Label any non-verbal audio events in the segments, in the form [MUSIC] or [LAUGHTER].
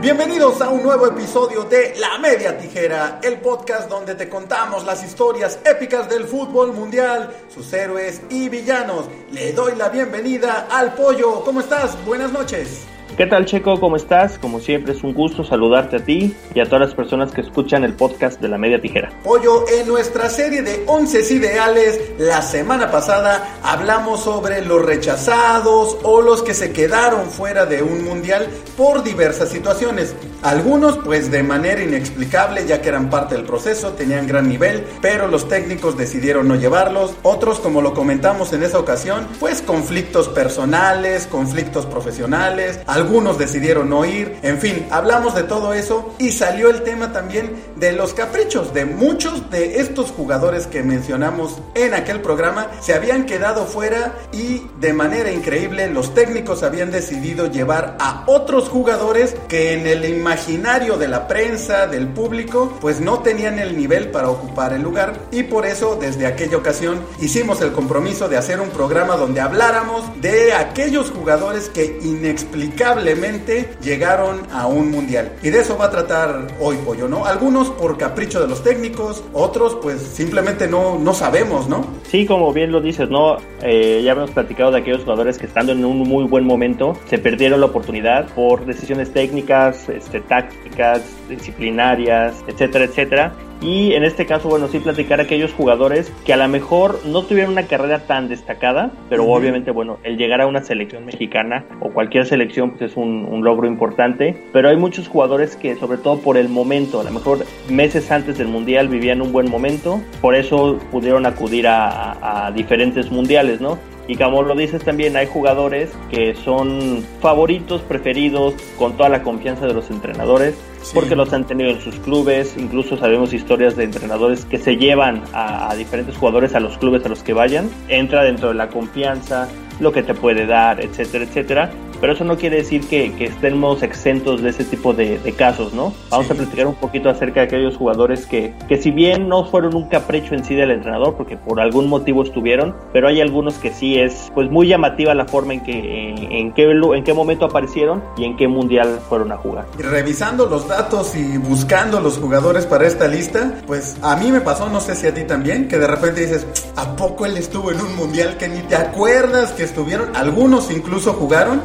Bienvenidos a un nuevo episodio de La Media Tijera, el podcast donde te contamos las historias épicas del fútbol mundial, sus héroes y villanos. Le doy la bienvenida al pollo. ¿Cómo estás? Buenas noches. ¿Qué tal Checo? ¿Cómo estás? Como siempre es un gusto saludarte a ti y a todas las personas que escuchan el podcast de la media tijera. Pollo, en nuestra serie de 11 ideales, la semana pasada hablamos sobre los rechazados o los que se quedaron fuera de un mundial por diversas situaciones. Algunos pues de manera inexplicable ya que eran parte del proceso, tenían gran nivel, pero los técnicos decidieron no llevarlos. Otros como lo comentamos en esa ocasión, pues conflictos personales, conflictos profesionales, algunos decidieron no ir, en fin, hablamos de todo eso y salió el tema también de los caprichos de muchos de estos jugadores que mencionamos en aquel programa. Se habían quedado fuera y de manera increíble los técnicos habían decidido llevar a otros jugadores que en el imaginario de la prensa, del público, pues no tenían el nivel para ocupar el lugar y por eso desde aquella ocasión hicimos el compromiso de hacer un programa donde habláramos de aquellos jugadores que inexplicablemente llegaron a un mundial. Y de eso va a tratar hoy Pollo, ¿no? Algunos por capricho de los técnicos, otros pues simplemente no, no sabemos, ¿no? Sí, como bien lo dices, ¿no? Eh, ya hemos platicado de aquellos jugadores que estando en un muy buen momento se perdieron la oportunidad por decisiones técnicas, este, tácticas, disciplinarias, etcétera, etcétera. Y en este caso, bueno, sí platicar a aquellos jugadores que a lo mejor no tuvieron una carrera tan destacada, pero obviamente, bueno, el llegar a una selección mexicana o cualquier selección pues es un, logro importante. Pero hay muchos jugadores que, sobre todo por el momento, a lo mejor meses antes del Mundial vivían un buen momento, por eso pudieron acudir a, a diferentes mundiales, ¿no? Y como lo dices también, hay jugadores que son favoritos, preferidos, con toda la confianza de los entrenadores, porque los han tenido en sus clubes. Incluso sabemos historias de entrenadores que se llevan a, a diferentes jugadores a los clubes a los que vayan. Entra dentro de la confianza, lo que te puede dar, etcétera, etcétera pero eso no quiere decir que, que estemos exentos de ese tipo de, casos, ¿no? Vamos a platicar un poquito acerca de aquellos jugadores que, que si bien no fueron un capricho en sí del entrenador, porque por algún motivo estuvieron, pero hay algunos que sí es pues muy llamativa la forma en que en, qué, en qué momento aparecieron y en qué mundial fueron a jugar. Revisando los datos y buscando los jugadores para esta lista, pues a mí me pasó, no sé si a ti también, que de repente dices, ¿a poco él estuvo en un mundial que ni te acuerdas que estuvieron? Algunos incluso jugaron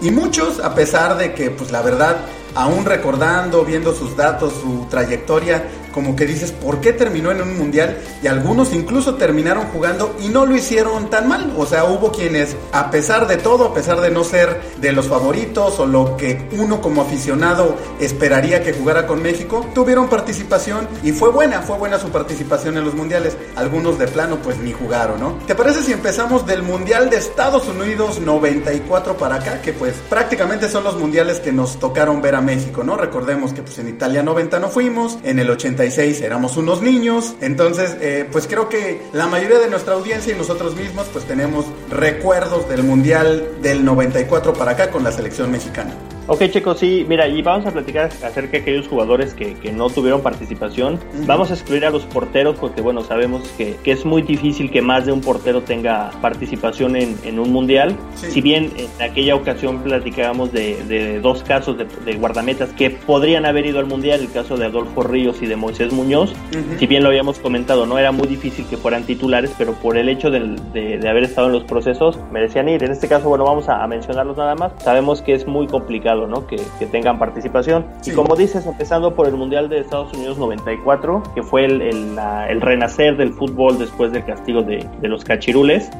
y muchos, a pesar de que, pues la verdad, aún recordando, viendo sus datos, su trayectoria, como que dices, ¿por qué terminó en un mundial? Y algunos incluso terminaron jugando y no lo hicieron tan mal. O sea, hubo quienes, a pesar de todo, a pesar de no ser de los favoritos o lo que uno como aficionado esperaría que jugara con México, tuvieron participación y fue buena, fue buena su participación en los mundiales. Algunos de plano pues ni jugaron, ¿no? ¿Te parece si empezamos del Mundial de Estados Unidos 94 para acá? Que pues prácticamente son los mundiales que nos tocaron ver a México, ¿no? Recordemos que pues en Italia 90 no fuimos, en el 80 éramos unos niños. Entonces, eh, pues creo que la mayoría de nuestra audiencia y nosotros mismos, pues tenemos recuerdos del Mundial del 94 para acá con la selección mexicana. Ok, chicos, sí, mira, y vamos a platicar acerca de aquellos jugadores que, que no tuvieron participación. Vamos a excluir a los porteros porque, bueno, sabemos que, que, es muy difícil que más de un portero tenga participación en, en un mundial. Si bien en aquella ocasión platicábamos de, de dos casos de, de, guardametas que podrían haber ido al mundial, el caso de Adolfo Ríos y de Moisés Muñoz, si bien lo habíamos comentado, no era muy difícil que fueran titulares, pero por el hecho de, de, haber estado en los procesos, merecían ir. En este caso, bueno, vamos a, a mencionarlos nada más. Sabemos que es muy complicado que, tengan participación. Y como dices, empezando por el Mundial de Estados Unidos 94, que fue el, el, renacer del fútbol después del castigo de, de los cachirules.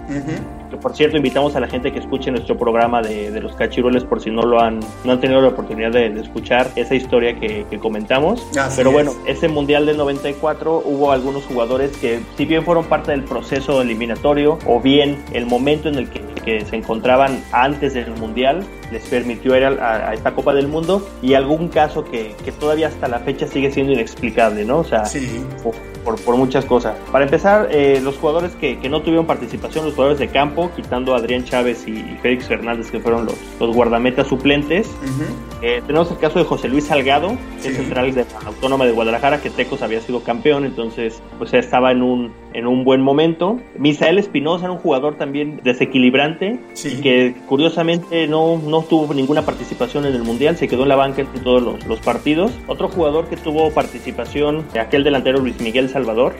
Que por cierto, invitamos a la gente que escuche nuestro programa de, de los cachirules por si no lo han, no han tenido la oportunidad de, escuchar esa historia que, que comentamos. Pero bueno, ese Mundial del 94 hubo algunos jugadores que, si bien fueron parte del proceso eliminatorio o bien el momento en el que, que se encontraban antes del Mundial, les permitió ir a, esta Copa del Mundo y algún caso que, que, todavía hasta la fecha sigue siendo inexplicable, ¿no? O sea, por, por, muchas cosas. Para empezar, eh, los jugadores que, que, no tuvieron participación, los jugadores de campo, quitando a Adrián Chávez y, Félix Fernández, que fueron los, los guardametas suplentes. eh, tenemos el caso de José Luis Salgado, el central de la Autónoma de Guadalajara, que Tecos había sido campeón, entonces pues estaba en un en un buen momento. Misael Espinosa era un jugador también desequilibrante, que curiosamente no, no tuvo ninguna participación en el Mundial, se quedó en la banca en todos los, partidos. Otro jugador que tuvo participación, aquel delantero Luis Miguel Salvador,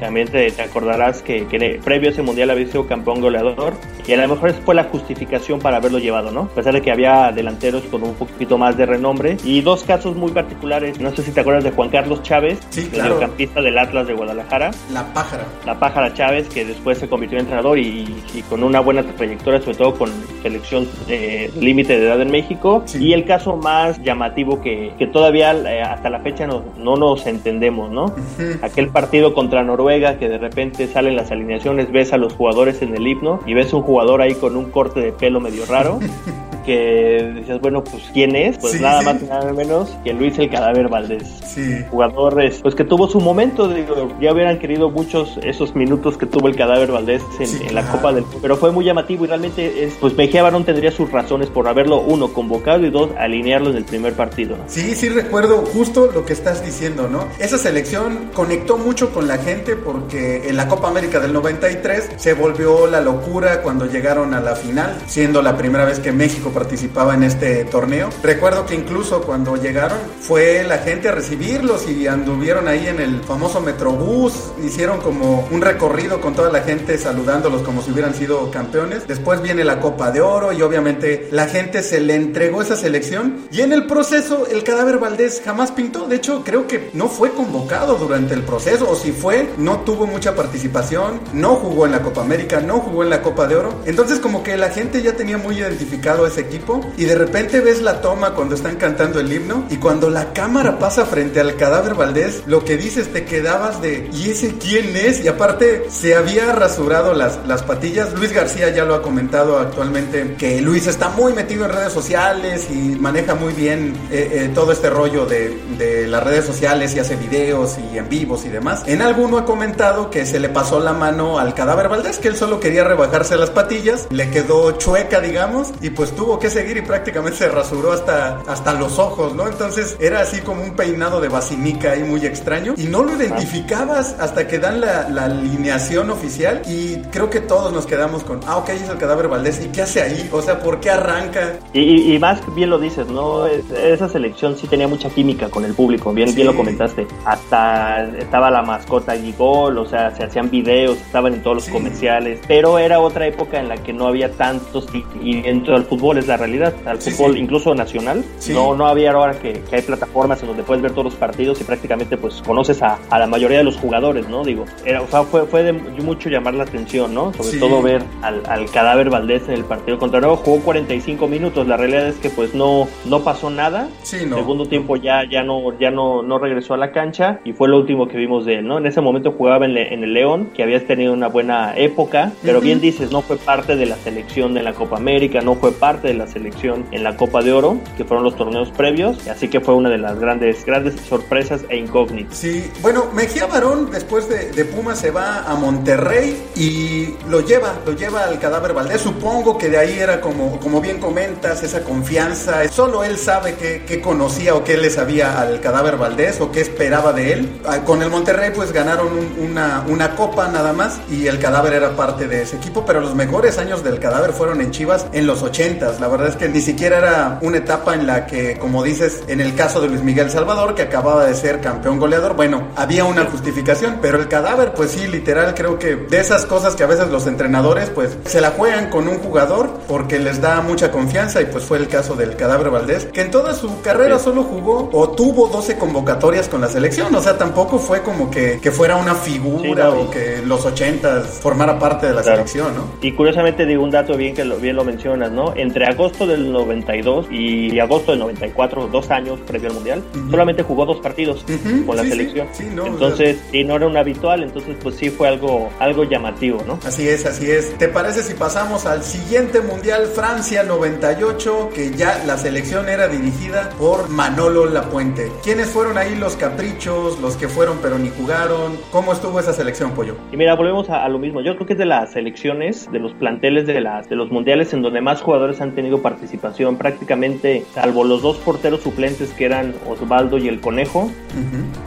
también te, acordarás que, que, previo a ese Mundial había sido campeón goleador, y a lo mejor fue la justificación para haberlo llevado, ¿no? A pesar de que había delanteros con un poquito más de renombre. Y dos casos muy particulares, no sé si te acuerdas de Juan Carlos Chávez, sí, mediocampista del Atlas de Guadalajara. La pájara. La pájara Chávez, que después se convirtió en entrenador y, con una buena trayectoria, sobre todo con selección de límite de edad en México. Y el caso más llamativo que, que todavía eh, hasta la fecha no, no nos entendemos, ¿no? Aquel partido contra Noruega que de repente salen las alineaciones, ves a los jugadores en el himno y ves un jugador ahí con un corte de pelo medio raro. [LAUGHS] que decías, bueno, pues ¿quién es? Pues nada más y nada menos que Luis el Cadáver Valdés. Sí. Jugadores, pues que tuvo su momento, digo, ya hubieran querido muchos esos minutos que tuvo el Cadáver Valdés en, la Copa del pero fue muy llamativo y realmente es, pues Mejía Barón tendría sus razones por haberlo, uno, convocado y dos, alinearlo en el primer partido. Sí, sí recuerdo justo lo que estás diciendo, ¿no? Esa selección conectó mucho con la gente porque en la Copa América del 93 se volvió la locura cuando llegaron a la final, siendo la primera vez que México participaba en este torneo. Recuerdo que incluso cuando llegaron fue la gente a recibirlos y anduvieron ahí en el famoso Metrobús, hicieron como un recorrido con toda la gente saludándolos como si hubieran sido campeones. Después viene la Copa de Oro y obviamente la gente se le entregó esa selección y en el proceso el cadáver Valdés jamás pintó. De hecho, creo que no fue convocado durante el proceso o si fue, no tuvo mucha participación, no jugó en la Copa América, no jugó en la Copa de Oro. Entonces como que la gente ya tenía muy identificado ese equipo y de repente ves la toma cuando están cantando el himno y cuando la cámara pasa frente al cadáver Valdés, lo que dices te quedabas de ¿y ese quién es? Y aparte se había rasurado las, las patillas. Luis García ya lo ha comentado actualmente que Luis está muy metido en redes sociales y maneja muy bien eh, eh, todo este rollo de, de las redes sociales y hace videos y en vivos y demás. En alguno ha comentado que se le pasó la mano al cadáver Valdés, que él solo quería rebajarse las patillas, le quedó chueca, digamos, y pues tuvo que seguir y prácticamente se rasuró hasta, hasta los ojos, ¿no? Entonces era así como un peinado de basinica ahí muy extraño y no lo identificabas hasta que dan la, la alineación oficial y creo que todos nos quedamos con, ah, ok, es el cadáver Valdés, ¿y qué hace ahí? O sea, ¿por qué arranca? Y, y, más bien lo dices, ¿no? Esa selección sí tenía mucha química con el público, bien, bien lo comentaste. Hasta estaba la mascota Gigol, o sea, se hacían videos, estaban en todos los comerciales, pero era otra época en la que no había tantos y dentro del fútbol es la realidad al fútbol incluso nacional. No, no había ahora que, hay plataformas en donde puedes ver todos los partidos y prácticamente pues conoces a, a la mayoría de los jugadores, ¿no? Digo, era, o sea, fue, fue de mucho llamar la atención, ¿no? Sobre todo ver al, al, cadáver Valdés en el partido contra Nuevo. Jugó 45 minutos, la realidad es que pues no, no pasó nada. no. Segundo tiempo ya, ya, no, ya no, no regresó a la cancha y fue lo último que vimos de él, ¿no? En ese momento jugaba en, en el León, que habías tenido una buena época, pero bien dices, no fue parte de la selección de la Copa América, no fue parte de la selección en la Copa de Oro, que fueron los torneos previos, así que fue una de las grandes, grandes sorpresas e incógnitas. Sí, bueno, Mejía Barón después de, de Puma se va a Monterrey y lo lleva, lo lleva al cadáver Valdés. Supongo que de ahí era como, como bien comentas, esa confianza. Solo él sabe qué, conocía o qué le sabía al cadáver Valdés o qué esperaba de él. Ah, con el Monterrey pues ganaron una, una copa nada más y el cadáver era parte de ese equipo, pero los mejores años del cadáver fueron en Chivas en los 80 La verdad es que ni siquiera era una etapa en la que, como dices, en el caso de Luis Miguel Salvador, que acababa de ser campeón goleador, bueno, había una justificación, pero el cadáver, pues sí, literal, creo que de esas cosas que a veces los entrenadores, pues, se la juegan con un jugador porque les da mucha confianza y pues fue el caso del cadáver Valdés, que en toda su carrera solo jugó o tuvo 12 convocatorias con la selección, o sea, tampoco fue como que, que fuera una figura o que los 80 formara parte de la selección, ¿no? Y curiosamente digo un dato bien que lo, bien lo mencionas, ¿no? Entre agosto del 92 y agosto del 94, dos años previo al Mundial, solamente jugó dos partidos con la selección. entonces, y no era un habitual, entonces pues sí fue algo, algo llamativo, ¿no? Así es, así es. ¿Te parece si pasamos al siguiente Mundial, Francia 98, que ya la selección era dirigida por Manolo Lapuente? ¿Quiénes fueron ahí los caprichos, los que fueron pero ni jugaron? ¿Cómo estuvo esa selección, Pollo? Y mira, volvemos a, lo mismo. Yo creo que es de las selecciones, de los planteles de, las, de los mundiales en donde más jugadores han tenido participación prácticamente, salvo los dos porteros suplentes que eran Osvaldo y el Conejo.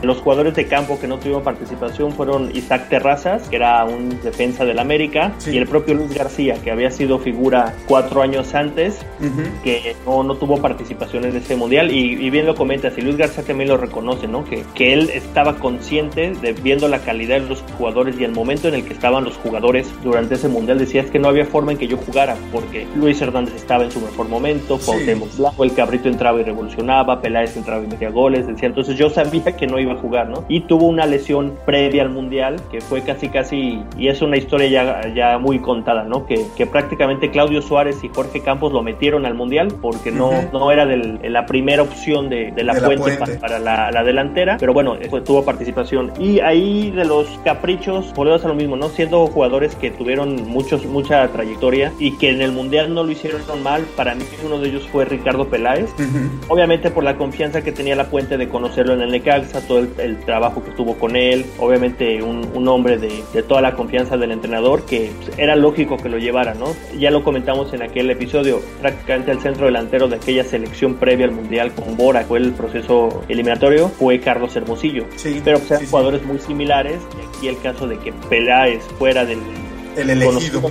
Los jugadores de campo que no tuvieron participación fueron Isaac Terrazas, que era un defensa del América, y el propio Luis García, que había sido figura cuatro años antes, que no, no, tuvo participación en ese mundial. Y, bien lo comenta, y Luis García también lo reconoce, ¿no? Que, que él estaba consciente de viendo la calidad de los jugadores y el momento en el que estaban los jugadores durante ese mundial. Decía es que no había forma en que yo jugara, porque Luis Hernández estaba en su mejor momento, Cuauhtémoc el Cabrito entraba y revolucionaba, Peláez entraba y metía goles, decía, entonces yo sabía que no iba a jugar, ¿no? Y tuvo una lesión previa al mundial que fue casi casi, y es una historia ya, ya muy contada, ¿no? Que, que prácticamente Claudio Suárez y Jorge Campos lo metieron al mundial porque no, no era del, la primera opción de, de la, fuente, Para, la, la, delantera, pero bueno, tuvo participación. Y ahí de los caprichos, volvemos a lo mismo, ¿no? Siendo jugadores que tuvieron muchos, mucha trayectoria y que en el mundial no lo hicieron tan mal, para mí uno de ellos fue Ricardo Peláez, obviamente por la confianza que tenía la puente de conocerlo en el Necaxa, todo el, trabajo que tuvo con él, obviamente un, un hombre de, de, toda la confianza del entrenador que pues, era lógico que lo llevara, ¿no? Ya lo comentamos en aquel episodio, prácticamente el centro delantero de aquella selección previa al Mundial con Bora, fue el proceso eliminatorio, fue Carlos Hermosillo. pero pues, eran jugadores muy similares, y aquí el caso de que Peláez fuera del el elegido.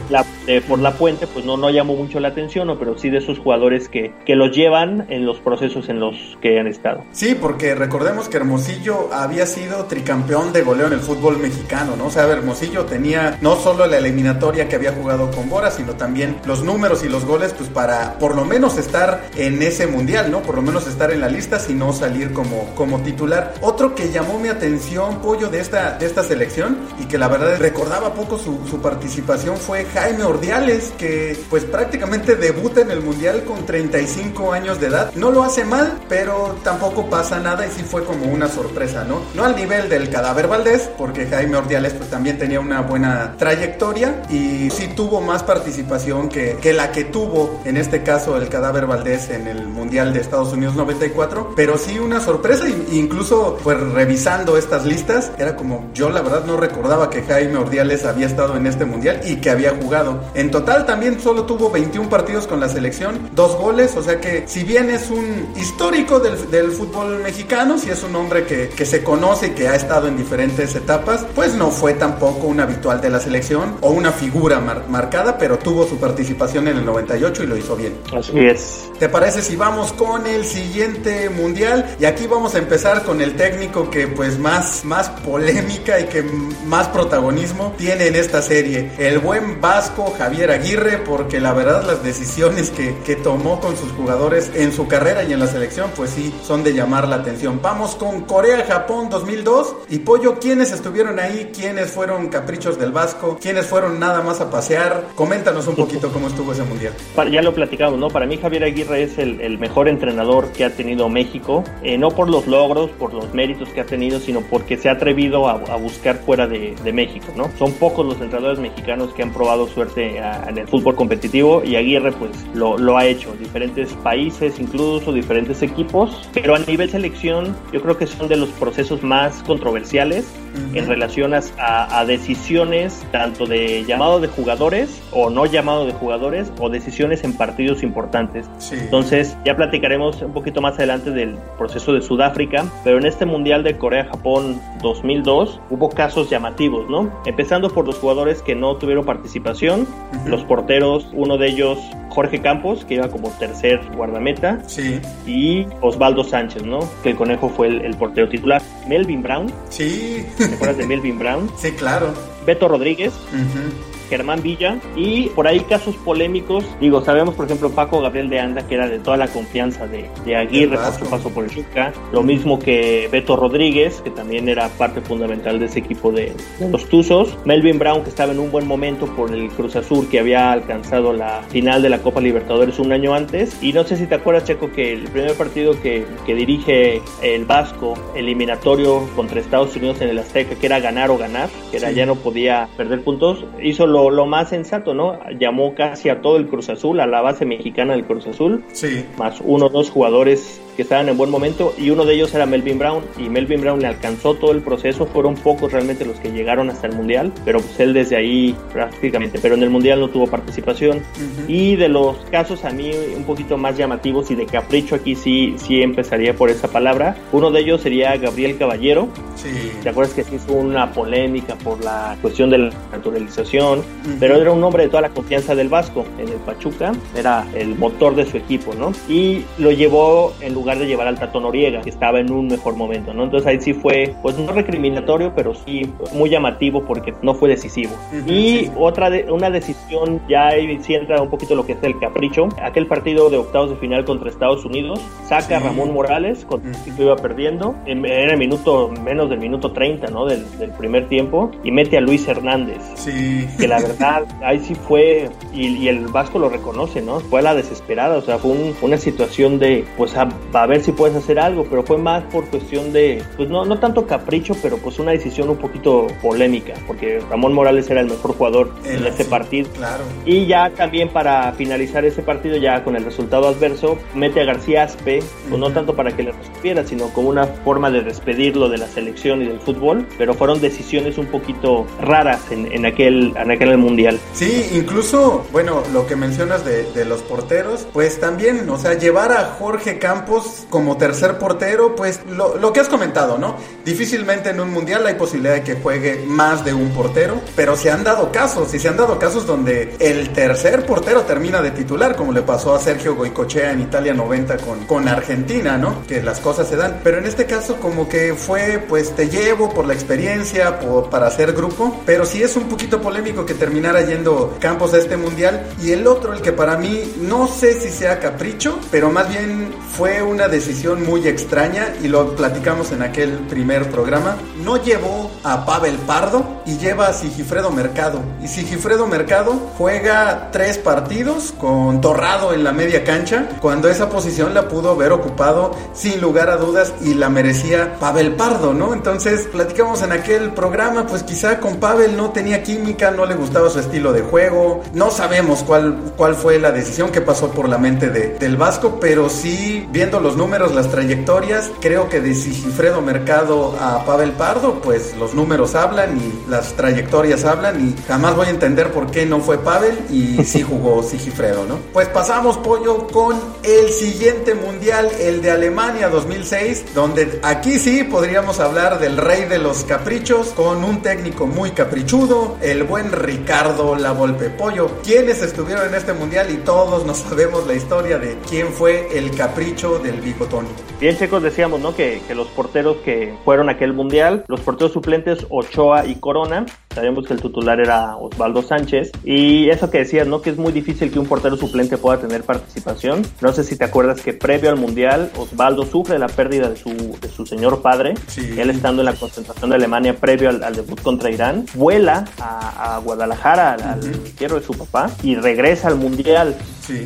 por la puente, pues no, no llamó mucho la atención, pero sí de esos jugadores que, que los llevan en los procesos en los que han estado. Sí, porque recordemos que Hermosillo había sido tricampeón de goleo en el fútbol mexicano, ¿no? O sea, Hermosillo tenía no solo la eliminatoria que había jugado con Bora, sino también los números y los goles, pues para por lo menos estar en ese mundial, ¿no? Por lo menos estar en la lista, si no salir como, como titular. Otro que llamó mi atención, Pollo, de esta, de esta selección y que la verdad recordaba poco su, su participación participación fue Jaime Ordiales, que pues prácticamente debuta en el Mundial con 35 años de edad. No lo hace mal, pero tampoco pasa nada y sí fue como una sorpresa, ¿no? No al nivel del cadáver Valdés, porque Jaime Ordiales pues también tenía una buena trayectoria y sí tuvo más participación que, que la que tuvo en este caso el cadáver Valdés en el Mundial de Estados Unidos 94, pero sí una sorpresa e incluso pues revisando estas listas era como yo la verdad no recordaba que Jaime Ordiales había estado en este Mundial y que había jugado. En total también solo tuvo 21 partidos con la selección, dos goles, o sea que si bien es un histórico del, del fútbol mexicano, si es un hombre que, que, se conoce y que ha estado en diferentes etapas, pues no fue tampoco un habitual de la selección o una figura marcada, pero tuvo su participación en el 98 y lo hizo bien. Así es. ¿Te parece si vamos con el siguiente mundial? Y aquí vamos a empezar con el técnico que pues más, más polémica y que más protagonismo tiene en esta serie el buen vasco Javier Aguirre, porque la verdad las decisiones que, que tomó con sus jugadores en su carrera y en la selección, pues sí, son de llamar la atención. Vamos con Corea-Japón 2002 y Pollo, ¿quiénes estuvieron ahí? ¿Quiénes fueron caprichos del vasco? ¿Quiénes fueron nada más a pasear? Coméntanos un poquito cómo estuvo ese mundial. Ya lo platicamos, ¿no? Para mí Javier Aguirre es el, mejor entrenador que ha tenido México, eh, no por los logros, por los méritos que ha tenido, sino porque se ha atrevido a, a buscar fuera de, de México, ¿no? Son pocos los entrenadores mexicanos mexicanos que han probado suerte en el fútbol competitivo y Aguirre pues lo, lo ha hecho, diferentes países, incluso diferentes equipos, pero a nivel selección yo creo que son de los procesos más controversiales en relación a, a, decisiones tanto de llamado de jugadores o no llamado de jugadores o decisiones en partidos importantes. Entonces ya platicaremos un poquito más adelante del proceso de Sudáfrica, pero en este Mundial de Corea-Japón 2002 hubo casos llamativos, ¿no? Empezando por los jugadores que no tuvieron participación, los porteros, uno de ellos Jorge Campos, que iba como tercer guardameta, sí. y Osvaldo Sánchez, ¿no? Que el conejo fue el, el portero titular. Melvin Brown. Sí. ¿Te acuerdas de Melvin Brown? Sí, claro. Beto Rodríguez. Uh Germán Villa y por ahí casos polémicos. Digo, sabemos por ejemplo Paco Gabriel de Anda, que era de toda la confianza de, de Aguirre por su paso por el Chuca. Lo mismo que Beto Rodríguez, que también era parte fundamental de ese equipo de, los Tuzos. Melvin Brown, que estaba en un buen momento por el Cruz Azul, que había alcanzado la final de la Copa Libertadores un año antes. Y no sé si te acuerdas, Checo, que el primer partido que, que dirige el Vasco, eliminatorio contra Estados Unidos en el Azteca, que era ganar o ganar, que era, ya no podía perder puntos, hizo lo lo, más sensato, ¿no? Llamó casi a todo el Cruz Azul, a la base mexicana del Cruz Azul. Sí. Más uno o dos jugadores que estaban en buen momento y uno de ellos era Melvin Brown y Melvin Brown le alcanzó todo el proceso, fueron pocos realmente los que llegaron hasta el Mundial, pero pues él desde ahí prácticamente, pero en el Mundial no tuvo participación. Y de los casos a mí un poquito más llamativos y de capricho aquí sí, sí empezaría por esa palabra. Uno de ellos sería Gabriel Caballero. Sí. ¿Te acuerdas que sí hizo una polémica por la cuestión de la naturalización? Pero era un hombre de toda la confianza del Vasco en el Pachuca, era el motor de su equipo, ¿no? Y lo llevó en lugar de llevar al Tato Noriega, que estaba en un mejor momento, ¿no? Entonces ahí sí fue, pues no recriminatorio, pero sí muy llamativo porque no fue decisivo. y otra de, una decisión, ya ahí sí entra un poquito lo que es el capricho, aquel partido de octavos de final contra Estados Unidos, saca a Ramón Morales, con que iba perdiendo, era el minuto, menos del minuto 30, ¿no? Del, del, primer tiempo, y mete a Luis Hernández. Sí. Que la verdad, ahí sí fue, y, el Vasco lo reconoce, ¿no? Fue a la desesperada, o sea, fue una situación de, pues, a, a, ver si puedes hacer algo, pero fue más por cuestión de, pues, no, no tanto capricho, pero pues una decisión un poquito polémica, porque Ramón Morales era el mejor jugador en este partido. Claro. Y ya también para finalizar ese partido, ya con el resultado adverso, mete a García Aspe, pues no tanto para que le resolviera, sino como una forma de despedirlo de la selección y del fútbol, pero fueron decisiones un poquito raras en, en aquel, en aquel mundial. Sí, incluso, bueno, lo que mencionas de, de los porteros, pues también, o sea, llevar a Jorge Campos como tercer portero, pues lo, lo que has comentado, ¿no? Difícilmente en un mundial hay posibilidad de que juegue más de un portero, pero se han dado casos, y se han dado casos donde el tercer portero termina de titular, como le pasó a Sergio Goicochea en Italia 90 con, con Argentina, ¿no? Que las cosas se dan. Pero en este caso como que fue, pues te llevo por la experiencia, por, para hacer grupo, pero sí es un poquito polémico que terminara yendo Campos a este mundial. Y el otro, el que para mí no sé si sea capricho, pero más bien fue una decisión muy extraña y lo platicamos en aquel primer programa. No llevó a Pavel Pardo y lleva a Sigifredo Mercado. Y Sigifredo Mercado juega tres partidos con Torrado en la media cancha, cuando esa posición la pudo haber ocupado sin lugar a dudas y la merecía Pavel Pardo, ¿no? Entonces platicamos en aquel programa, pues quizá con Pavel no tenía química, no le gustaba su estilo de juego, no sabemos cuál, cuál fue la decisión que pasó por la mente de, del Vasco, pero sí, viendo los números, las trayectorias, creo que de Sigifredo Mercado a Pavel Pardo, pues los números hablan y las trayectorias hablan y jamás voy a entender por qué no fue Pavel y [LAUGHS] sí jugó Sigifredo, ¿no? Pues pasamos, Pollo, con el siguiente mundial, el de Alemania 2006, donde aquí sí podríamos hablar del rey de los caprichos, con un técnico muy caprichudo, el buen Ricardo La Volpe Pollo, quienes estuvieron en este mundial y todos nos sabemos la historia de quién fue el capricho del bigotón. Bien, chicos, decíamos, ¿no? Que, que los porteros que fueron a aquel mundial, los porteros suplentes Ochoa y Corona, Леоне. Sabemos que el titular era Osvaldo Sánchez, y eso que decías, ¿no? Que es muy difícil que un portero suplente pueda tener participación. No sé si te acuerdas que previo al mundial, Osvaldo sufre la pérdida de su, de su señor padre, él estando en la concentración de Alemania previo al, debut contra Irán, vuela a, Guadalajara, al, uh de su papá, y regresa al mundial.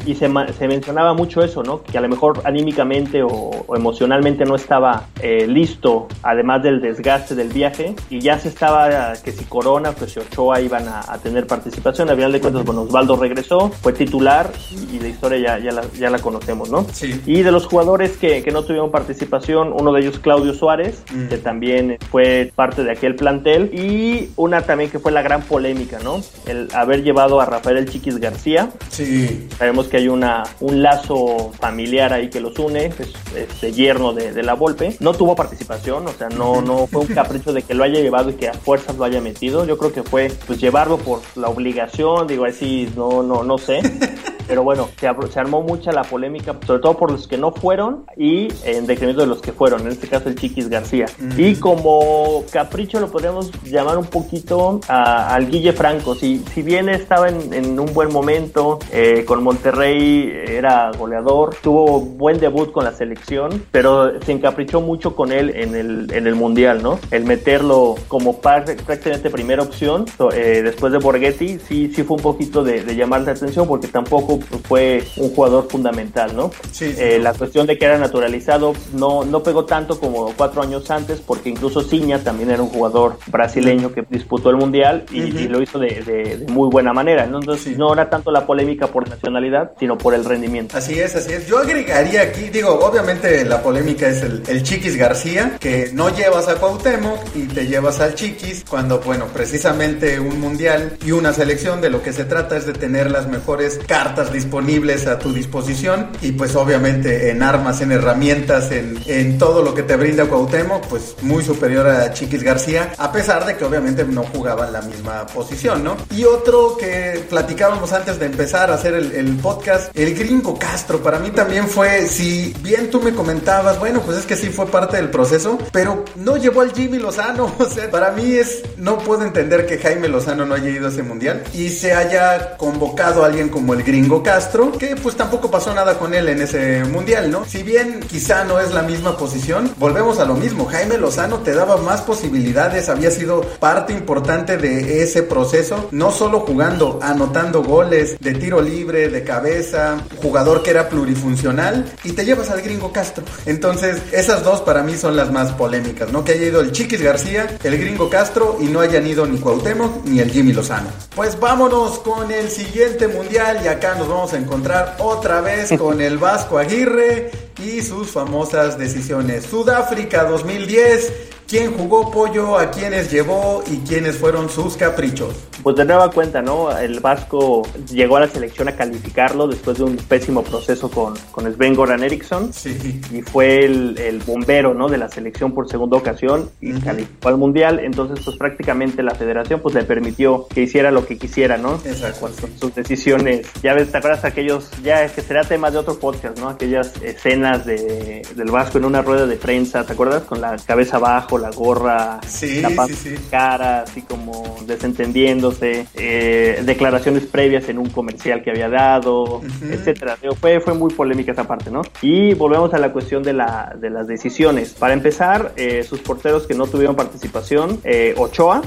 Y se, se, mencionaba mucho eso, ¿no? Que a lo mejor anímicamente o, emocionalmente no estaba eh, listo, además del desgaste del viaje, y ya se estaba, que si Corona, pues si Ochoa iban a, tener participación. A final de cuentas, bueno, Osvaldo regresó, fue titular y la historia ya, ya, la, ya la conocemos, ¿no? Sí. Y de los jugadores que, que, no tuvieron participación, uno de ellos Claudio Suárez, que también fue parte de aquel plantel, y una también que fue la gran polémica, ¿no? El haber llevado a Rafael Chiquis García. Sí que hay una, un lazo familiar ahí que los une, es este yerno de, la Volpe. No tuvo participación, o sea, no, no fue un capricho de que lo haya llevado y que a fuerzas lo haya metido. Yo creo que fue pues llevarlo por la obligación, digo así, no, no, no sé. [LAUGHS] Pero bueno, se, se, armó mucha la polémica, sobre todo por los que no fueron y en decremento de los que fueron, en este caso el Chiquis García. Y como capricho lo podríamos llamar un poquito al Guille Franco. Si, si bien estaba en, en un buen momento eh, con Monterrey, era goleador, tuvo buen debut con la selección, pero se encaprichó mucho con él en el, en el Mundial, ¿no? El meterlo como prácticamente primera opción eh, después de Borghetti, sí, sí fue un poquito de, de llamar la atención porque tampoco Fue un jugador fundamental, ¿no? Sí, sí. Eh, la cuestión de que era naturalizado no, no pegó tanto como cuatro años antes, porque incluso Ciña también era un jugador brasileño que disputó el Mundial y, Ujú. y lo hizo de, de- de muy buena manera. ¿no? Entonces Sí. no era tanto la polémica por nacionalidad, sino por el rendimiento. Así es, así es. Yo agregaría aquí, digo, obviamente la polémica es el, el Chiquis García, que no llevas a Cuauhtémoc y te llevas al Chiquis, cuando, bueno, precisamente un mundial y una selección de lo que se trata es de tener las mejores cartas disponibles a tu disposición y pues obviamente en armas, en herramientas, en, en todo lo que te brinda Cuauhtémoc, pues muy superior a Chiquis García, a pesar de que obviamente no jugaban la misma posición, ¿no? Y otro que platicábamos antes de empezar a hacer el, el podcast, el gringo Castro, para mí también fue, si bien tú me comentabas, bueno, pues es que sí fue parte del proceso, pero no llevó al Jimmy Lozano, [LAUGHS] o sea, para mí es, no puedo entender que Jaime Lozano no haya ido a ese mundial y se haya convocado a alguien como el gringo Castro, que pues tampoco pasó nada con él en ese mundial, ¿no? Si bien quizá no es la misma posición, volvemos a lo mismo, Jaime Lozano te daba más posibilidades, había sido parte importante de ese proceso, no solo jugando, anotando goles de tiro libre, de cabeza, jugador que era plurifuncional y te llevas al gringo Castro. Entonces, esas dos para mí son las más polémicas, ¿no? Que haya ido el Chiquis García, el gringo Castro y no hayan ido ni Cuauhtémoc ni el Jimmy Lozano. Pues vámonos con el siguiente mundial y acá nos vamos a encontrar otra vez [LAUGHS] con el Vasco Aguirre y sus famosas decisiones. Sudáfrica 2010, ¿quién jugó pollo? ¿A quiénes llevó? ¿Y quiénes fueron sus caprichos? Pues de nueva cuenta, ¿no? El Vasco llegó a la selección a calificarlo después de un pésimo proceso con, con Sven Goran Eriksson. Sí. y fue el, el bombero ¿no? de la selección por segunda ocasión y calificó al mundial entonces pues prácticamente la federación pues le permitió que hiciera lo que quisiera no Exacto, sí. sus decisiones ya ves te acuerdas aquellos ya es que será tema de otro podcast no aquellas escenas de del Vasco en una rueda de prensa te acuerdas con la cabeza abajo la gorra Sí, tapando sí, cara así como eh, declaraciones previas en un comercial que había dado etcétera. Digo, fue fue muy polémica esa parte no y volvemos a la cuestión de la de las decisiones. Para empezar eh, sus porteros que no tuvieron participación eh, Ochoa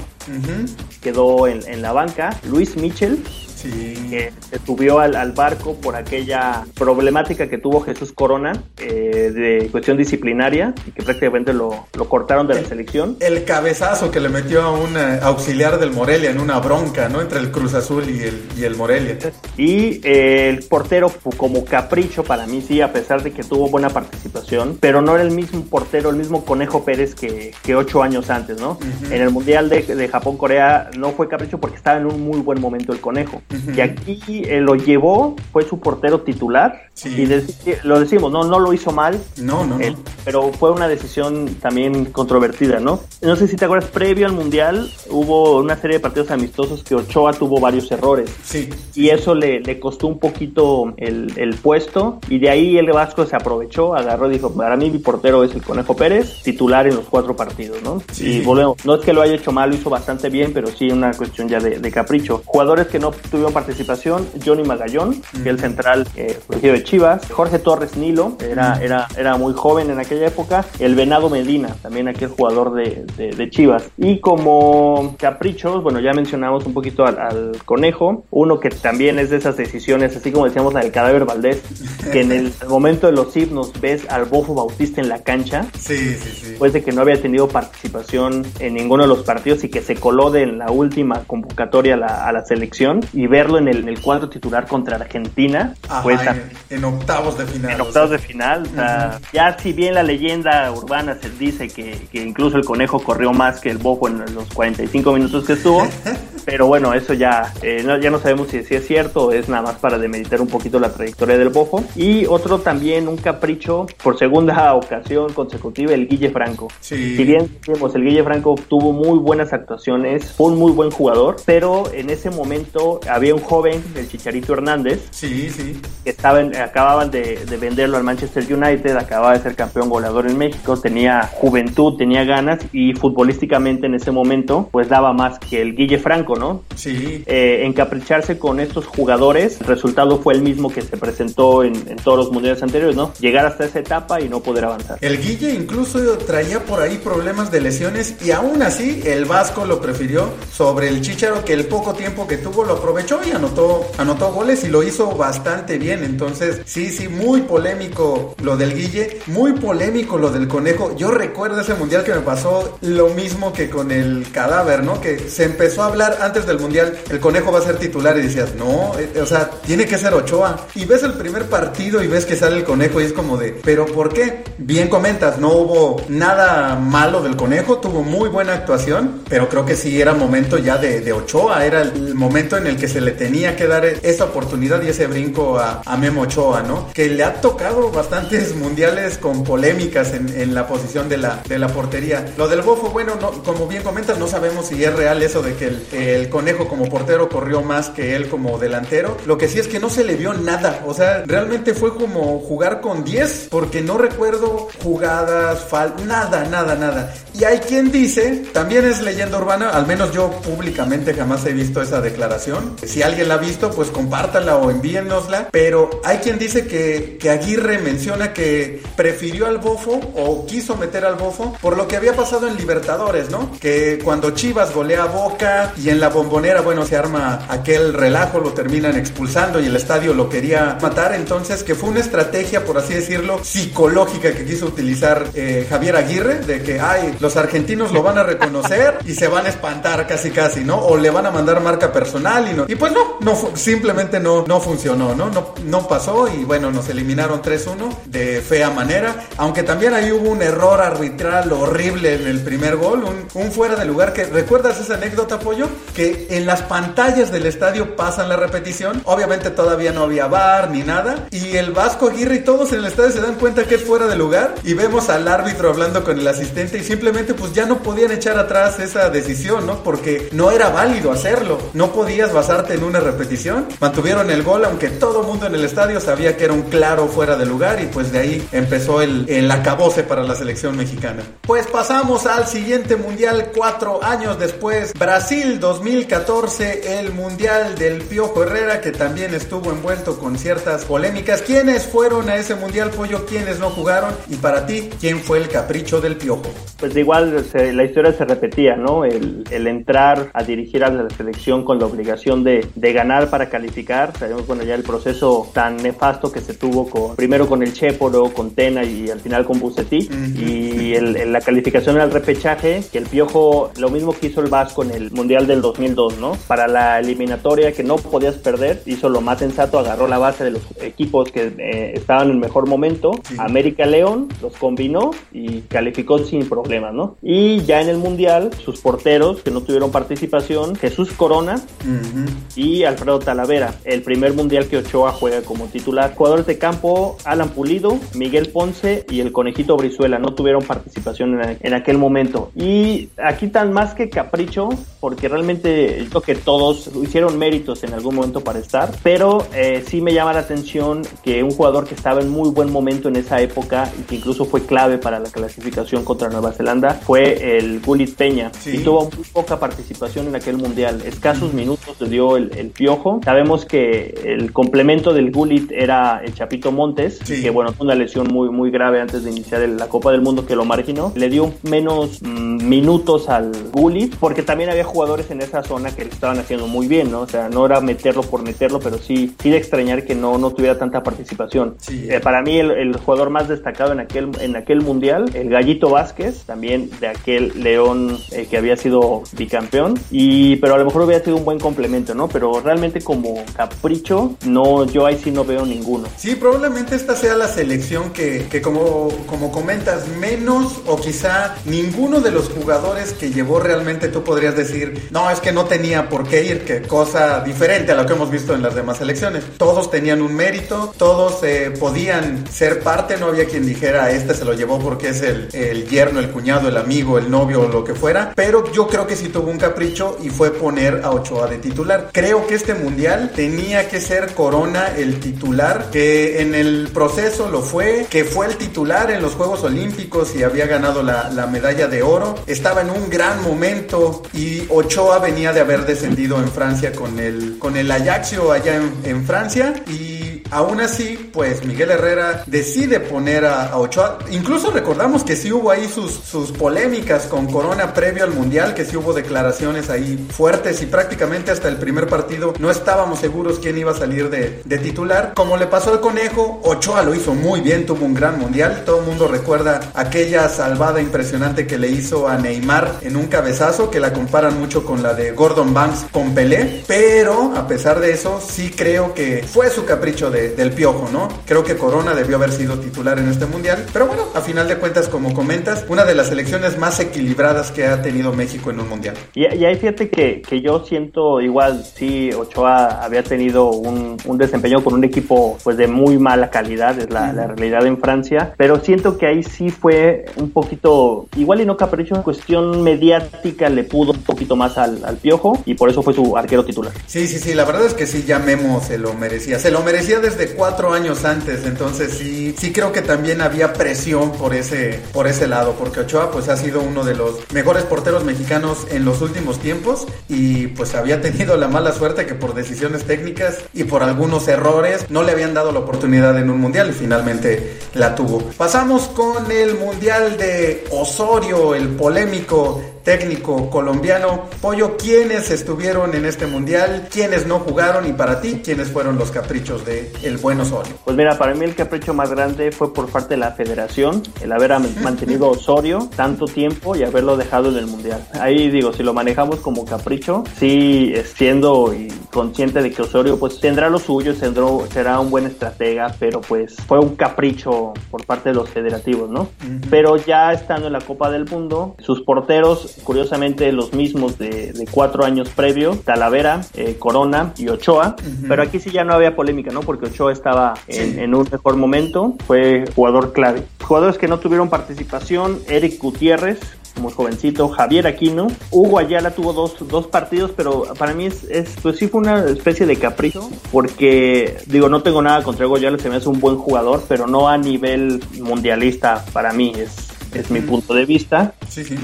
quedó en, en la banca Luis Michel Sí. que se subió al, al barco por aquella problemática que tuvo Jesús Corona eh, de cuestión disciplinaria y que prácticamente lo, lo cortaron de la selección El cabezazo que le metió a un eh, auxiliar del Morelia en una bronca, ¿no? Entre el Cruz Azul y el, y el Morelia. Y eh, el portero, como capricho para mí, sí, a pesar de que tuvo buena participación, pero no era el mismo portero, el mismo Conejo Pérez que, que ocho años antes, ¿no? En el Mundial de, de Japón-Corea no fue capricho porque estaba en un muy buen momento el Conejo. Y aquí eh, lo llevó, fue su portero titular. Sí. Y dec- lo decimos, no, no lo hizo mal, No, no, no. pero fue una decisión también controvertida, ¿no? No sé si te acuerdas, previo al Mundial hubo una serie de partidos amistosos que Ochoa tuvo varios errores Sí. y eso le, le costó un poquito el, el puesto y de ahí el Vasco se aprovechó, agarró y dijo, para mí mi portero es el Conejo Pérez, titular en los cuatro partidos, ¿no? Sí. Y volvemos, no es que lo haya hecho mal, lo hizo bastante bien, pero sí una cuestión ya de, de capricho. Jugadores que no tuvieron participación, Johnny Magallón, que es el central eh, de Chivas, Jorge Torres Nilo, era, era, era muy joven en aquella época, el Venado Medina, también aquel jugador de, de- de Chivas. Y como caprichos, bueno, ya mencionamos un poquito al, al Conejo, uno que también es de esas decisiones, así como decíamos la del cadáver Valdés, [LAUGHS] que en el momento de los himnos ves al Bofo Bautista en la cancha, Sí, sí, sí. después de que no había tenido participación en ninguno de los partidos y que se coló de en la última convocatoria a la, a la selección y verlo en el, en el cuadro titular contra Argentina, Ajá, en, también en octavos de final. en o octavos sea. de final. o sea, Ya si bien la leyenda urbana se dice que, que incluso el conejo corrió más que el Bofo en los 45 minutos que estuvo, [LAUGHS] pero bueno, eso ya, eh, no, ya no sabemos si, si es cierto o es nada más para demeritar un poquito la trayectoria del Bofo. Y otro también, un capricho por segunda [LAUGHS] ocasión consecutiva, el Guille Franco. Sí. Si bien el Guille Franco tuvo muy buenas actuaciones, fue un muy buen jugador, pero en ese momento había un joven, el Chicharito Hernández, Sí, sí. que estaban, acababan de, de venderlo al Manchester United, acababa de ser campeón goleador en México, tenía juventud, tenía ganas y futbolísticamente en ese momento pues daba más que el Guille Franco, ¿no? Sí. Eh, encapricharse con estos jugadores, el resultado fue el mismo que se presentó en, en, todos los mundiales anteriores, ¿no? Llegar hasta esa etapa y no poder avanzar. El Guille incluso traía por ahí problemas de lesiones y aún así el Vasco lo prefirió sobre el Chicharo que el poco tiempo que tuvo lo aprovechó y anotó, anotó goles y lo hizo bastante bien. Entonces, sí, sí, muy polémico lo del Guille, muy polémico lo del Conejo. Yo recuerdo ese mundial que me pasó lo mismo que con el cadáver, ¿no? Que se empezó a hablar antes del mundial, el Conejo va a ser titular y decías, no, eh, o sea, tiene que ser Ochoa. Y ves el primer partido y ves que sale el Conejo y es como de, ¿pero por qué? Bien comentas, no hubo nada malo del Conejo, tuvo muy buena actuación, pero creo que sí era momento ya de, de Ochoa, era el momento en el que se le tenía que dar esa oportunidad y ese brinco a, a Memo Ochoa, ¿no? Que le ha tocado bastantes mundiales con polémicas en, en la posición de la, de la portería. Lo del Bofo, bueno, no, como bien comentas, no sabemos si es real eso de que el, el, Conejo como portero corrió más que él como delantero. Lo que sí es que no se le vio nada, o sea, realmente fue como jugar con 10, porque no recuerdo jugadas, fal nada, nada, nada. Y hay quien dice, también es leyenda urbana, al menos yo públicamente jamás he visto esa declaración. Si alguien la ha visto, pues compártala o envíennosla. Pero hay quien dice que, que Aguirre menciona que prefirió al Bofo o quiso meter al Bofo por lo que había pasado en Libertadores, ¿no? Que cuando Chivas golea a Boca y en la bombonera, bueno, se arma aquel relajo, lo terminan expulsando y el estadio lo quería matar. Entonces, que fue una estrategia, por así decirlo, psicológica que quiso utilizar eh, Javier Aguirre, de que, ay, los argentinos lo van a reconocer y se van a espantar casi casi, ¿no? O le van a mandar marca personal y no. Y pues no, no simplemente no, no funcionó, ¿no? ¿no? No pasó y bueno, nos eliminaron 3-1 de fea manera. Aunque también ahí hubo un error arbitral horrible en el primer gol, un, un fuera de lugar que, ¿recuerdas esa anécdota, Pollo? Que en las pantallas del estadio pasan la repetición. Obviamente todavía no había bar ni nada. Y el Vasco Aguirre y todos en el estadio se dan cuenta que es fuera de lugar. Y vemos al árbitro hablando con el asistente y simplemente pues ya no podían echar atrás esa decisión, ¿no? Porque no era válido hacerlo. No podías basarte en una repetición. Mantuvieron el gol, aunque todo mundo en el estadio sabía que era un claro fuera de lugar y pues de ahí empezó el, el acabose para la selección mexicana. Pues pasamos al siguiente mundial cuatro años después. Brasil 2014, el mundial del Piojo Herrera que también estuvo envuelto con ciertas polémicas. ¿Quiénes fueron a ese mundial, Pollo? ¿Quiénes no jugaron? Y para ti, ¿quién fue el capricho del Piojo? Pues igual se, la historia se repetía, ¿no? El, el, entrar a dirigir a la selección con la obligación de, de, ganar para calificar. Sabemos, bueno, ya el proceso tan nefasto que se tuvo con, primero con el Chepo, luego con Tena y al final con Bucetí. Uh -huh. Y el, la calificación al repechaje, que el Piojo, lo mismo que hizo el Vasco en el Mundial del 2002, ¿no? Para la eliminatoria que no podías perder, hizo lo más sensato, agarró la base de los equipos que eh, estaban en mejor momento, sí. América León, los combinó y calificó sin problemas, ¿no? Y ya en el Mundial, sus porteros que no tuvieron participación, Jesús Corona uh -huh. y Alfredo Talavera, el primer Mundial que Ochoa juega como titular. Jugadores de campo, Alan Pulido, Miguel Ponce y el Conejito Brizuela no tuvieron participación en, en aquel momento. Y aquí tan más que capricho, porque realmente yo que todos hicieron méritos en algún momento para estar, pero eh, sí me llama la atención que un jugador que estaba en muy buen momento en esa época y que incluso fue clave para la clasificación contra Nueva Zelanda fue el Gulit Peña sí. y tuvo muy poca participación en aquel mundial. Escasos minutos le dio el, el, piojo. Sabemos que el complemento del Gulit era el Chapito Montes, sí. que bueno, fue una lesión muy, muy grave antes de iniciar la Copa del Mundo que lo marginó. Le dio menos mmm, minutos al Gulit porque también había jugadores en esa zona que le estaban haciendo muy bien, ¿no? O sea, no era meterlo por meterlo, pero sí, sí de extrañar que no, no tuviera tanta participación. Sí. Eh, para mí el, el, jugador más destacado en aquel, en aquel mundial, el Gallito Vázquez, también de aquel León eh, que había sido bicampeón, y pero a lo mejor hubiera sido un buen complemento, ¿no? Pero realmente como capricho, no, yo ahí sí no veo ninguno. Sí, probablemente esta sea la selección que, que como, como comentas, menos o quizá ninguno de los jugadores que llevó realmente tú podrías decir, no, es que no tenía por qué ir, que cosa diferente a lo que hemos visto en las demás selecciones. Todos tenían un mérito, todos eh, podían ser parte, no había quien dijera, este se lo llevó porque es el, el yerno, el cuñado, el amigo, el novio o lo que fuera, pero yo creo que sí tuvo un capricho y fue poner a Ochoa de titular. Creo que este mundial tenía que ser Corona el titular, que en el proceso lo fue, que fue el titular en los Juegos Olímpicos y había ganado la, la medalla de oro, estaba en un gran momento y Ochoa venía de haber descendido en Francia con el, con el Ajaxio allá en Francia y aún así, pues Miguel Herrera decide poner a, Ochoa. Incluso recordamos que sí hubo ahí sus, sus polémicas con Corona previo al Mundial, que sí hubo declaraciones ahí fuertes y prácticamente hasta el primer partido no estábamos seguros quién iba a salir de, de titular. Como le pasó al Conejo, Ochoa lo hizo muy bien, tuvo un gran Mundial. Todo el mundo recuerda aquella salvada impresionante que le hizo a Neymar en un cabezazo, que la comparan mucho con la de Gordon Banks con Pelé. Pero a pesar de eso, sí creo que fue su capricho de del piojo, ¿no? Creo que Corona debió haber sido titular en este mundial. Pero bueno, a final de cuentas, como comentas, una de las selecciones más equilibradas que ha tenido México en un mundial. Y, ahí fíjate que, que, yo siento igual, sí, Ochoa había tenido un, un, desempeño con un equipo pues de muy mala calidad, es la, la, realidad en Francia, pero siento que ahí sí fue un poquito, igual y no capricho, en cuestión mediática le pudo un poquito más al, al piojo y por eso fue su arquero titular. Sí, sí, sí, la verdad es que sí, ya Memo se lo merecía, se lo merecía desde cuatro años antes, entonces sí, sí creo que también había presión por ese, por ese lado, porque Ochoa pues ha sido uno de los mejores porteros mexicanos en los últimos tiempos y pues había tenido la mala suerte que por decisiones técnicas y por algunos errores no le habían dado la oportunidad en un mundial y finalmente la tuvo. Pasamos con el mundial de Osorio, el polémico técnico colombiano. Pollo, ¿quiénes estuvieron en este mundial? ¿Quiénes no jugaron? Y para ti, ¿quiénes fueron los caprichos de el buen Osorio? Pues mira, para mí el capricho más grande fue por parte de la federación, el haber [LAUGHS] mantenido Osorio tanto tiempo y haberlo dejado en el mundial. Ahí digo, si lo manejamos como capricho, sí, siendo y consciente de que Osorio pues tendrá lo suyo, tendrá, será un buen estratega, pero pues fue un capricho por parte de los federativos, ¿no? Pero ya estando en la Copa del Mundo, sus porteros curiosamente los mismos de, cuatro años previo, Talavera, eh, Corona y Ochoa, pero aquí sí ya no había polémica, ¿no? Porque Ochoa estaba en, un mejor momento, fue jugador clave. Jugadores que no tuvieron participación, Eric Gutiérrez, muy jovencito, Javier Aquino, Hugo Ayala tuvo dos, dos partidos, pero para mí es, es, pues sí fue una especie de capricho, porque digo, no tengo nada contra Hugo Ayala, se me hace un buen jugador, pero no a nivel mundialista para mí, es es mi punto de vista.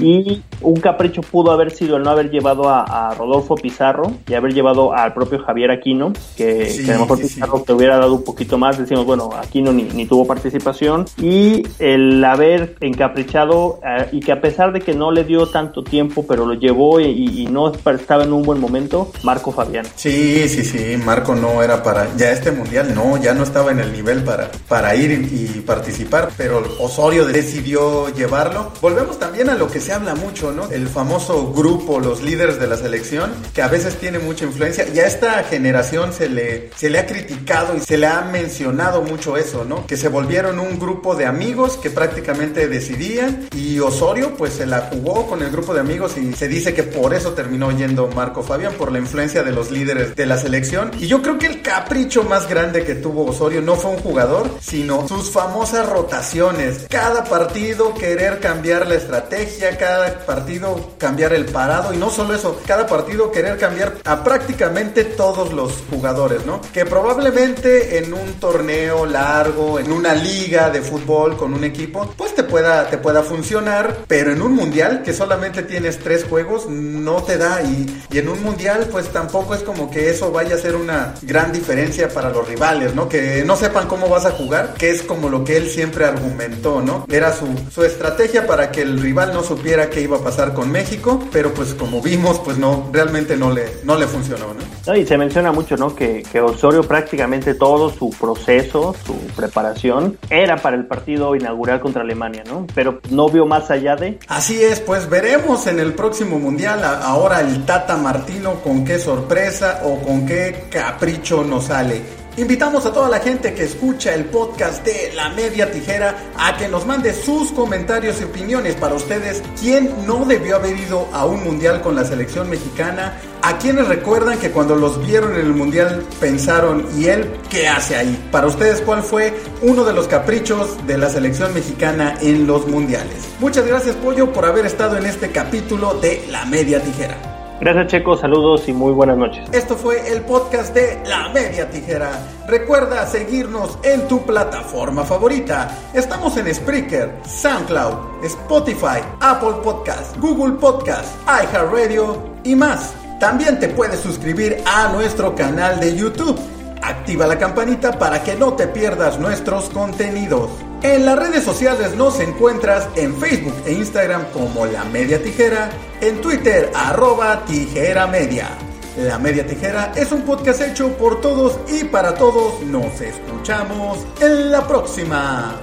Y un capricho pudo haber sido el no haber llevado a, Rodolfo Pizarro y haber llevado al propio Javier Aquino, que, a lo mejor Pizarro te hubiera dado un poquito más. Decimos, bueno, Aquino ni, ni tuvo participación. Y el haber encaprichado eh, y que a pesar de que no le dio tanto tiempo, pero lo llevó y, no estaba en un buen momento, Marco Fabián. Sí, sí, sí, Marco no era para, ya este mundial no, ya no estaba en el nivel para, para ir y, y participar, pero Osorio decidió llevarlo. Volvemos también a lo que se habla mucho, ¿no? El famoso grupo, los líderes de la selección, que a veces tiene mucha influencia. Y a esta generación se le, se le ha criticado y se le ha mencionado mucho eso, ¿no? Que se volvieron un grupo de amigos que prácticamente decidían. Y Osorio, pues se la jugó con el grupo de amigos y se dice que por eso terminó yendo Marco Fabián, por la influencia de los líderes de la selección. Y yo creo que el capricho más grande que tuvo Osorio no fue un jugador, sino sus famosas rotaciones. Cada partido que querer cambiar la estrategia, cada partido cambiar el parado y no solo eso, cada partido querer cambiar a prácticamente todos los jugadores, ¿no? Que probablemente en un torneo largo, en una liga de fútbol con un equipo, pues te pueda, te pueda funcionar, pero en un mundial que solamente tienes tres juegos, no te da y, y en un mundial pues tampoco es como que eso vaya a ser una gran diferencia para los rivales, ¿no? Que no sepan cómo vas a jugar, que es como lo que él siempre argumentó, ¿no? Era su, su estrategia para que el rival no supiera qué iba a pasar con México, pero pues como vimos, pues no, realmente no le, no le funcionó, ¿no? y se menciona mucho, ¿no? Que, que Osorio prácticamente todo su proceso, su preparación, era para el partido inaugural contra Alemania, ¿no? Pero no vio más allá de... Así es, pues veremos en el próximo Mundial ahora el Tata Martino con qué sorpresa o con qué capricho nos sale. Invitamos a toda la gente que escucha el podcast de La Media Tijera a que nos mande sus comentarios y opiniones para ustedes. ¿Quién no debió haber ido a un mundial con la selección mexicana? ¿A quienes recuerdan que cuando los vieron en el mundial pensaron, ¿y él qué hace ahí? Para ustedes, ¿cuál fue uno de los caprichos de la selección mexicana en los mundiales? Muchas gracias, Pollo, por haber estado en este capítulo de La Media Tijera. Gracias Checo, saludos y muy buenas noches. Esto fue el podcast de La Media Tijera. Recuerda seguirnos en tu plataforma favorita. Estamos en Spreaker, SoundCloud, Spotify, Apple Podcast, Google Podcast, iHeartRadio y más. También te puedes suscribir a nuestro canal de YouTube. Activa la campanita para que no te pierdas nuestros contenidos. En las redes sociales nos encuentras en Facebook e Instagram como La Media Tijera, en Twitter arroba Tijera Media. La Media Tijera es un podcast hecho por todos y para todos. Nos escuchamos en la próxima.